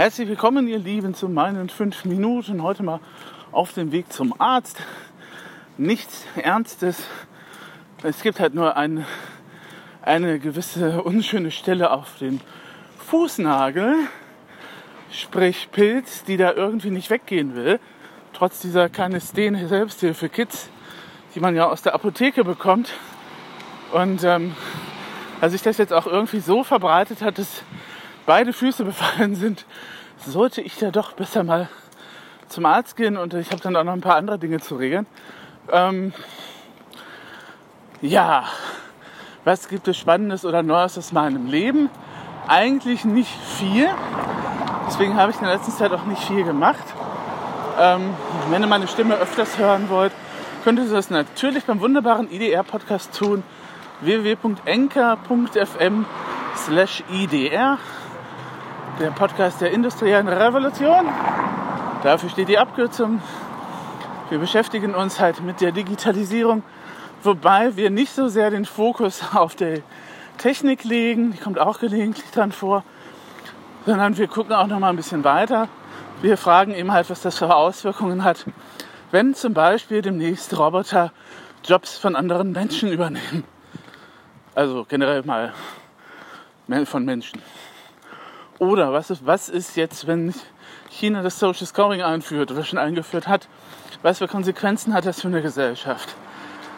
Herzlich willkommen, ihr Lieben, zu meinen fünf Minuten. Heute mal auf dem Weg zum Arzt. Nichts Ernstes. Es gibt halt nur ein, eine gewisse unschöne Stelle auf dem Fußnagel, sprich Pilz, die da irgendwie nicht weggehen will. Trotz dieser Canesten Selbsthilfe-Kits, die man ja aus der Apotheke bekommt. Und ähm, als sich das jetzt auch irgendwie so verbreitet hat, dass beide Füße befallen sind, sollte ich da doch besser mal zum Arzt gehen und ich habe dann auch noch ein paar andere Dinge zu regeln. Ähm, ja, was gibt es Spannendes oder Neues aus meinem Leben? Eigentlich nicht viel. Deswegen habe ich in der letzten Zeit auch nicht viel gemacht. Ähm, wenn ihr meine Stimme öfters hören wollt, könnt ihr das natürlich beim wunderbaren IDR-Podcast tun www.enker.fm slash IDR, der Podcast der industriellen Revolution. Dafür steht die Abkürzung. Wir beschäftigen uns halt mit der Digitalisierung, wobei wir nicht so sehr den Fokus auf der Technik legen, die kommt auch gelegentlich dran vor, sondern wir gucken auch noch mal ein bisschen weiter. Wir fragen eben halt, was das für Auswirkungen hat, wenn zum Beispiel demnächst Roboter Jobs von anderen Menschen übernehmen. Also generell mal von Menschen. Oder was ist, was ist jetzt, wenn China das Social Scoring einführt oder schon eingeführt hat? Was für Konsequenzen hat das für eine Gesellschaft?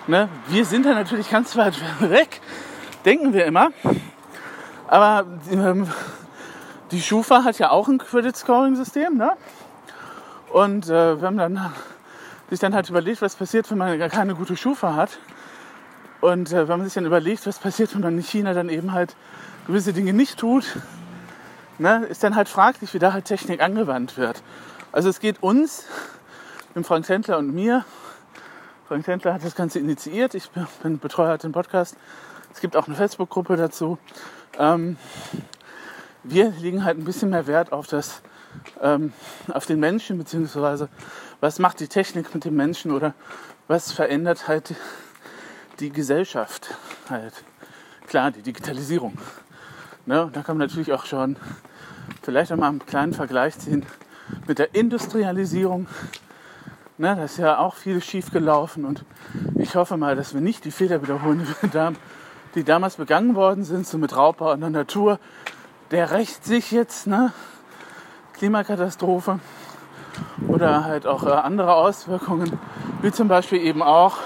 Ne? Wir sind da natürlich ganz weit weg, denken wir immer. Aber ähm, die Schufa hat ja auch ein Credit Scoring System. Ne? Und äh, wenn man dann, sich dann halt überlegt, was passiert, wenn man keine gute Schufa hat, und äh, wenn man sich dann überlegt, was passiert, wenn man in China dann eben halt gewisse Dinge nicht tut, ne, ist dann halt fraglich, wie da halt Technik angewandt wird. Also es geht uns, dem Frank Tendler und mir, Frank Tendler hat das Ganze initiiert, ich bin Betreuer den Podcast, es gibt auch eine Facebook-Gruppe dazu. Ähm, wir legen halt ein bisschen mehr Wert auf das, ähm, auf den Menschen, beziehungsweise was macht die Technik mit dem Menschen oder was verändert halt die Gesellschaft halt. Klar, die Digitalisierung. Ne? Und da man natürlich auch schon vielleicht einmal einen kleinen Vergleich ziehen mit der Industrialisierung. Ne? Da ist ja auch viel schief gelaufen und ich hoffe mal, dass wir nicht die Fehler wiederholen, die damals begangen worden sind, so mit Raubbau an der Natur. Der rächt sich jetzt, ne? Klimakatastrophe oder halt auch äh, andere Auswirkungen, wie zum Beispiel eben auch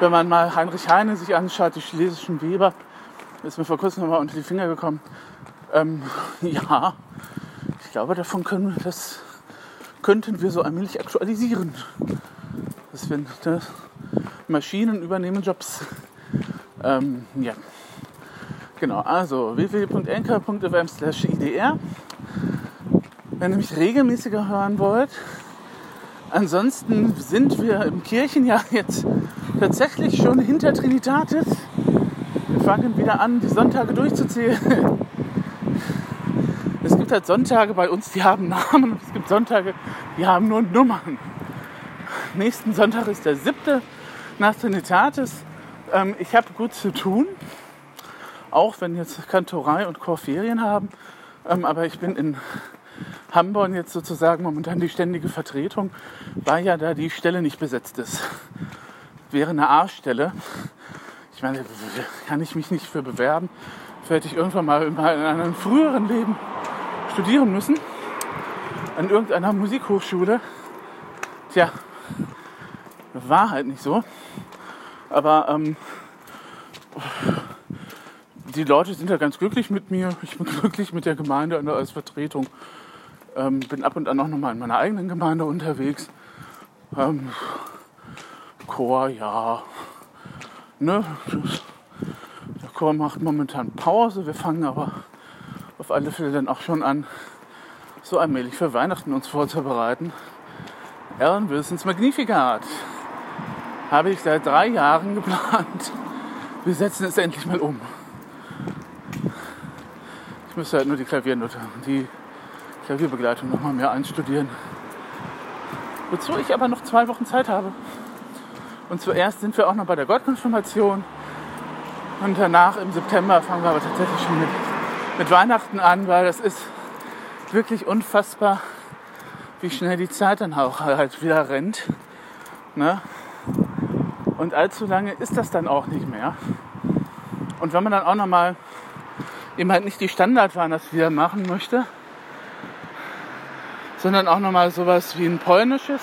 wenn man mal Heinrich Heine sich anschaut, die schlesischen Weber, ist mir vor kurzem nochmal unter die Finger gekommen. Ähm, ja, ich glaube, davon können wir das, könnten wir so allmählich aktualisieren. Das wenn das Maschinen übernehmen Jobs. Ähm, ja. Genau, also www.enker.fm slash idr. Wenn ihr mich regelmäßiger hören wollt, ansonsten sind wir im Kirchenjahr jetzt tatsächlich schon hinter Trinitatis. Wir fangen wieder an, die Sonntage durchzuzählen. Gibt halt Sonntage bei uns, die haben Namen es gibt Sonntage, die haben nur Nummern. Nächsten Sonntag ist der siebte nach Trinitatis. Ähm, ich habe gut zu tun, auch wenn jetzt Kantorei und Chorferien haben. Ähm, aber ich bin in Hamburg jetzt sozusagen momentan die ständige Vertretung, weil ja da die Stelle nicht besetzt ist wäre eine A-Stelle. Ich meine, kann ich mich nicht für bewerben. Vielleicht ich irgendwann mal in einem früheren Leben studieren müssen. An irgendeiner Musikhochschule. Tja, war halt nicht so. Aber ähm, die Leute sind ja ganz glücklich mit mir. Ich bin glücklich mit der Gemeinde als Vertretung. Ähm, bin ab und an auch nochmal in meiner eigenen Gemeinde unterwegs. Ähm, Chor, ja. Ne? Der Chor macht momentan Pause. Wir fangen aber auf alle Fälle dann auch schon an, so allmählich für Weihnachten uns vorzubereiten. Ehrenwissens Magnificat habe ich seit drei Jahren geplant. Wir setzen es endlich mal um. Ich müsste halt nur die Klaviernote, die Klavierbegleitung noch mal mehr einstudieren. Wozu ich aber noch zwei Wochen Zeit habe. Und zuerst sind wir auch noch bei der Gottkonfirmation. Und danach im September fangen wir aber tatsächlich schon mit, mit Weihnachten an, weil das ist wirklich unfassbar, wie schnell die Zeit dann auch halt wieder rennt. Ne? Und allzu lange ist das dann auch nicht mehr. Und wenn man dann auch nochmal eben halt nicht die Standardwarners wieder machen möchte, sondern auch nochmal sowas wie ein polnisches,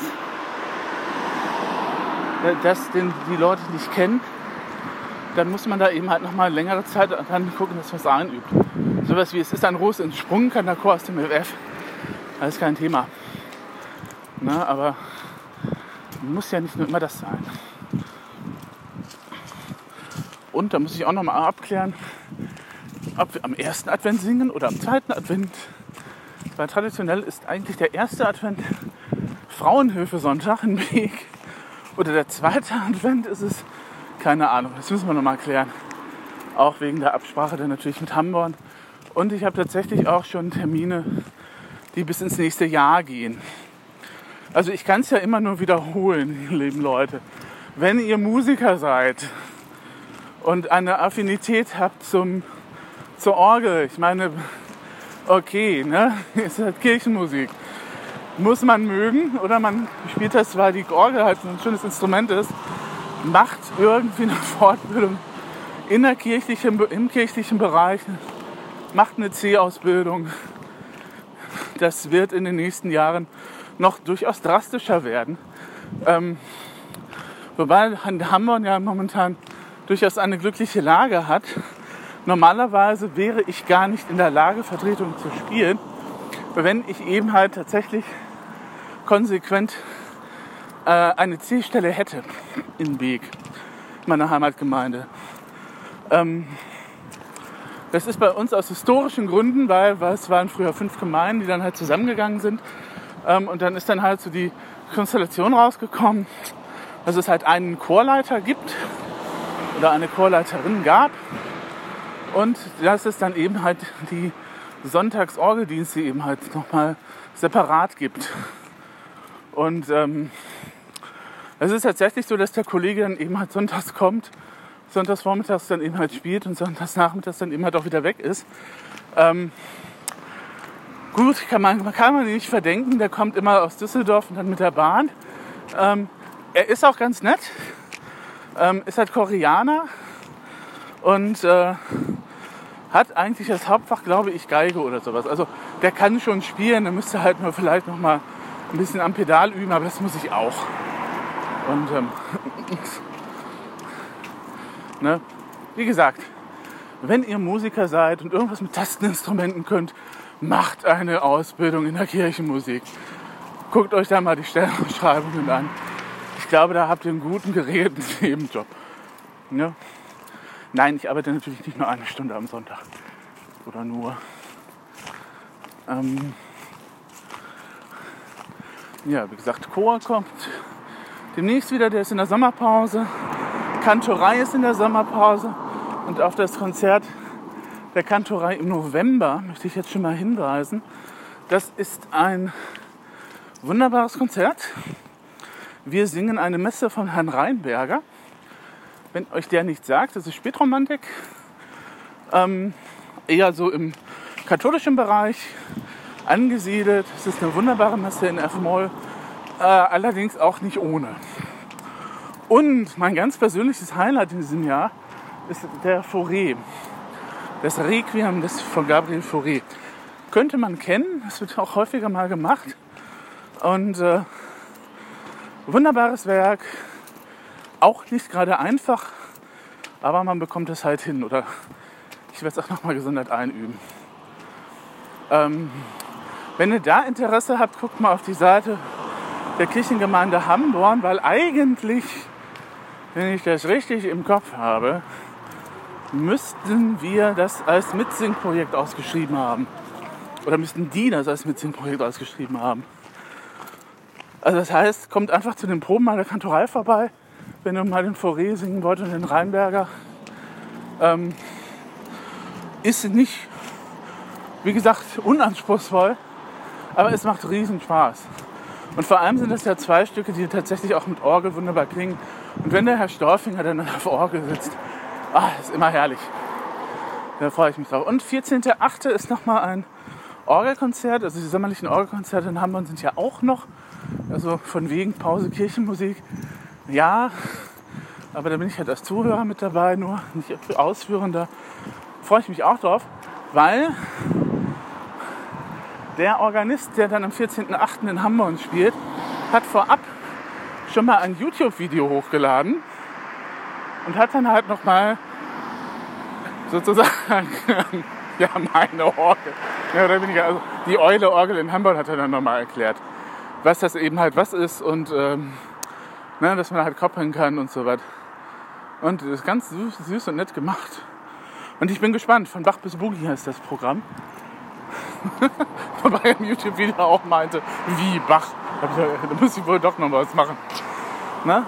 äh, das den die Leute nicht kennen, dann muss man da eben halt nochmal längere Zeit dann gucken, dass man es einübt. Sowas wie es ist ein Ros in Sprung, kann der Chor aus dem FF. Alles kein Thema. Na, aber muss ja nicht nur immer das sein. Und da muss ich auch nochmal abklären, ob wir am ersten Advent singen oder am zweiten Advent. Weil traditionell ist eigentlich der erste Advent Frauenhöfe Sonntag in Weg. Oder der zweite Advent ist es, keine Ahnung, das müssen wir nochmal klären. Auch wegen der Absprache dann natürlich mit Hamburg. Und ich habe tatsächlich auch schon Termine, die bis ins nächste Jahr gehen. Also ich kann es ja immer nur wiederholen, lieben Leute. Wenn ihr Musiker seid und eine Affinität habt zum, zur Orgel, ich meine, okay, ne, ist halt Kirchenmusik. Muss man mögen oder man spielt das, weil die Orgel halt ein schönes Instrument ist, macht irgendwie eine Fortbildung in der kirchlichen, im kirchlichen Bereich, macht eine C-Ausbildung. Das wird in den nächsten Jahren noch durchaus drastischer werden. Ähm, wobei Hamburg ja momentan durchaus eine glückliche Lage hat. Normalerweise wäre ich gar nicht in der Lage, Vertretung zu spielen, wenn ich eben halt tatsächlich konsequent äh, eine C-Stelle hätte in Beek, meiner Heimatgemeinde. Ähm, das ist bei uns aus historischen Gründen, weil, weil es waren früher fünf Gemeinden, die dann halt zusammengegangen sind. Ähm, und dann ist dann halt so die Konstellation rausgekommen, dass es halt einen Chorleiter gibt oder eine Chorleiterin gab. Und dass es dann eben halt die Sonntagsorgeldienste eben halt nochmal separat gibt. Und ähm, es ist tatsächlich so, dass der Kollege dann eben halt sonntags kommt, sonntags vormittags dann eben halt spielt und sonntags nachmittags dann eben halt auch wieder weg ist. Ähm, gut, kann man, kann man nicht verdenken, der kommt immer aus Düsseldorf und dann mit der Bahn. Ähm, er ist auch ganz nett, ähm, ist halt Koreaner und äh, hat eigentlich als Hauptfach, glaube ich, Geige oder sowas. Also der kann schon spielen, der müsste halt nur vielleicht noch mal ein bisschen am Pedal üben, aber das muss ich auch. Und ähm, ne? wie gesagt, wenn ihr Musiker seid und irgendwas mit Tasteninstrumenten könnt, macht eine Ausbildung in der Kirchenmusik. Guckt euch da mal die Stellenbeschreibungen an. Ich glaube, da habt ihr einen guten, geregelten Nebenjob. Ne? Nein, ich arbeite natürlich nicht nur eine Stunde am Sonntag. Oder nur. Ähm ja, wie gesagt, Chor kommt demnächst wieder, der ist in der Sommerpause. Kantorei ist in der Sommerpause. Und auf das Konzert der Kantorei im November möchte ich jetzt schon mal hinweisen. Das ist ein wunderbares Konzert. Wir singen eine Messe von Herrn Reinberger. Wenn euch der nicht sagt, das ist Spätromantik. Ähm, eher so im katholischen Bereich angesiedelt. Es ist eine wunderbare Messe in F-Moll äh, allerdings auch nicht ohne. Und mein ganz persönliches Highlight in diesem Jahr ist der Fauré. Das Requiem des, von Gabriel Fauré. Könnte man kennen, es wird auch häufiger mal gemacht. Und äh, wunderbares Werk, auch nicht gerade einfach, aber man bekommt es halt hin. Oder ich werde es auch nochmal gesondert einüben. Ähm, wenn ihr da Interesse habt, guckt mal auf die Seite der Kirchengemeinde Hamborn, weil eigentlich, wenn ich das richtig im Kopf habe, müssten wir das als Mitsingprojekt ausgeschrieben haben. Oder müssten die das als Mitsingprojekt ausgeschrieben haben. Also das heißt, kommt einfach zu den Proben mal der Kantorei vorbei, wenn ihr mal den Foré singen wollt und den Rheinberger. Ähm, ist nicht, wie gesagt, unanspruchsvoll, aber es macht riesen Spaß. Und vor allem sind es ja zwei Stücke, die tatsächlich auch mit Orgel wunderbar klingen. Und wenn der Herr Storfinger dann auf Orgel sitzt, ah, ist immer herrlich. Da freue ich mich drauf. Und 14.8. ist nochmal ein Orgelkonzert, also die sommerlichen Orgelkonzerte in Hamburg sind ja auch noch, also von wegen Pause Kirchenmusik. Ja, aber da bin ich halt als Zuhörer mit dabei, nur nicht Ausführender. Freue ich mich auch drauf, weil der Organist, der dann am 14.08. in Hamburg spielt, hat vorab schon mal ein YouTube-Video hochgeladen und hat dann halt nochmal sozusagen ja, meine Orgel. Ja, oder weniger, also die Eule-Orgel in Hamburg hat er dann nochmal erklärt, was das eben halt was ist und ähm, ne, dass man halt koppeln kann und so weiter. Und das ist ganz süß, süß und nett gemacht. Und ich bin gespannt, von Bach bis Boogie heißt das Programm. Wobei er im YouTube-Video auch meinte, wie Bach. Da muss ich wohl doch noch was machen. Na?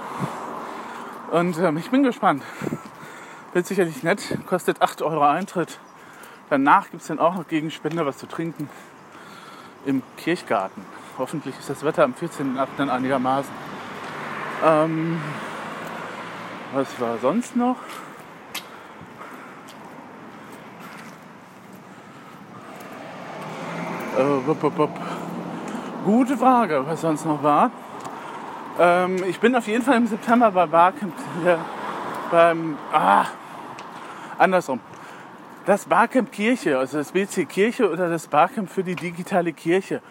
Und ähm, ich bin gespannt. Wird sicherlich nett, kostet 8 Euro Eintritt. Danach gibt es dann auch noch gegen Spender was zu trinken im Kirchgarten. Hoffentlich ist das Wetter am 14.8. dann einigermaßen. Ähm, was war sonst noch? Gute Frage, was sonst noch war. Ähm, ich bin auf jeden Fall im September bei Barcamp ja, beim ah, andersrum. Das Barcamp Kirche, also das BC Kirche oder das Barcamp für die digitale Kirche.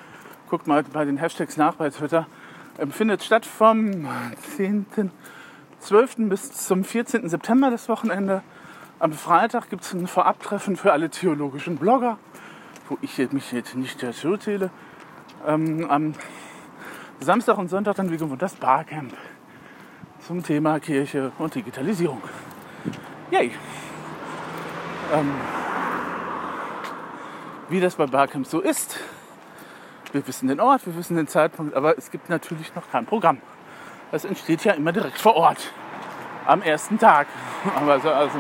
Guckt mal bei den Hashtags nach bei Twitter. Ähm, findet statt vom 10.12. bis zum 14. September das Wochenende. Am Freitag gibt es ein Vorabtreffen für alle theologischen Blogger, wo ich mich jetzt nicht dazu zähle. Ähm, am Samstag und Sonntag dann wie gewohnt das Barcamp zum Thema Kirche und Digitalisierung. Yay! Ähm, wie das bei Barcamp so ist. Wir wissen den Ort, wir wissen den Zeitpunkt, aber es gibt natürlich noch kein Programm. Das entsteht ja immer direkt vor Ort. Am ersten Tag. Also, also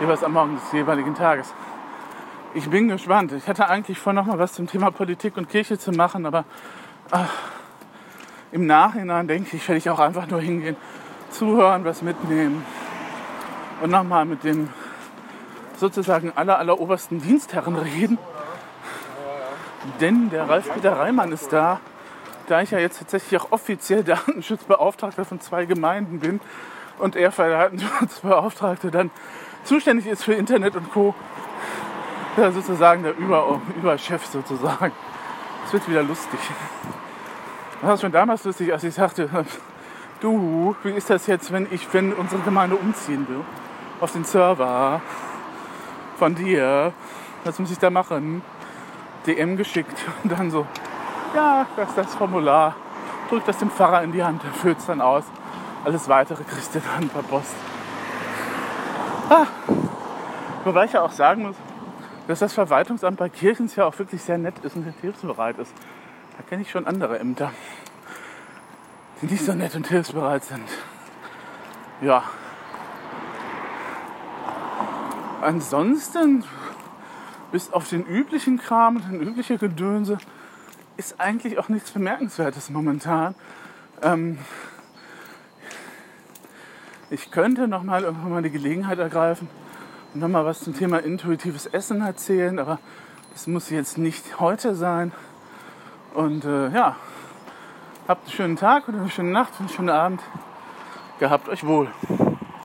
jeweils am Morgen des jeweiligen Tages. Ich bin gespannt. Ich hatte eigentlich vor, noch mal was zum Thema Politik und Kirche zu machen, aber ach, im Nachhinein denke ich, werde ich auch einfach nur hingehen, zuhören, was mitnehmen und nochmal mit dem sozusagen aller, aller obersten Dienstherren reden. Denn der Ralf-Peter Reimann ist da, da ich ja jetzt tatsächlich auch offiziell Datenschutzbeauftragter von zwei Gemeinden bin und er für Datenschutzbeauftragte dann zuständig ist für Internet und Co. Ja, sozusagen der Über Überchef sozusagen. Es wird wieder lustig. Das war schon damals lustig, als ich sagte, du, wie ist das jetzt, wenn ich, wenn unsere Gemeinde umziehen will? Auf den Server von dir. Was muss ich da machen? DM geschickt und dann so, ja, das ist das Formular. Drückt das dem Pfarrer in die Hand, der füllt es dann aus. Alles weitere kriegst du dann per Post. Ah. Wobei ich ja auch sagen muss, dass das Verwaltungsamt bei Kirchens ja auch wirklich sehr nett ist und hilfsbereit ist. Da kenne ich schon andere Ämter, die nicht so nett und hilfsbereit sind. Ja. Ansonsten, bis auf den üblichen Kram, den üblichen Gedönse, ist eigentlich auch nichts Bemerkenswertes momentan. Ähm, ich könnte noch irgendwann mal die Gelegenheit ergreifen und noch mal was zum Thema intuitives Essen erzählen, aber das muss jetzt nicht heute sein. Und äh, ja, habt einen schönen Tag oder eine schöne Nacht, einen schönen Abend. Gehabt euch wohl.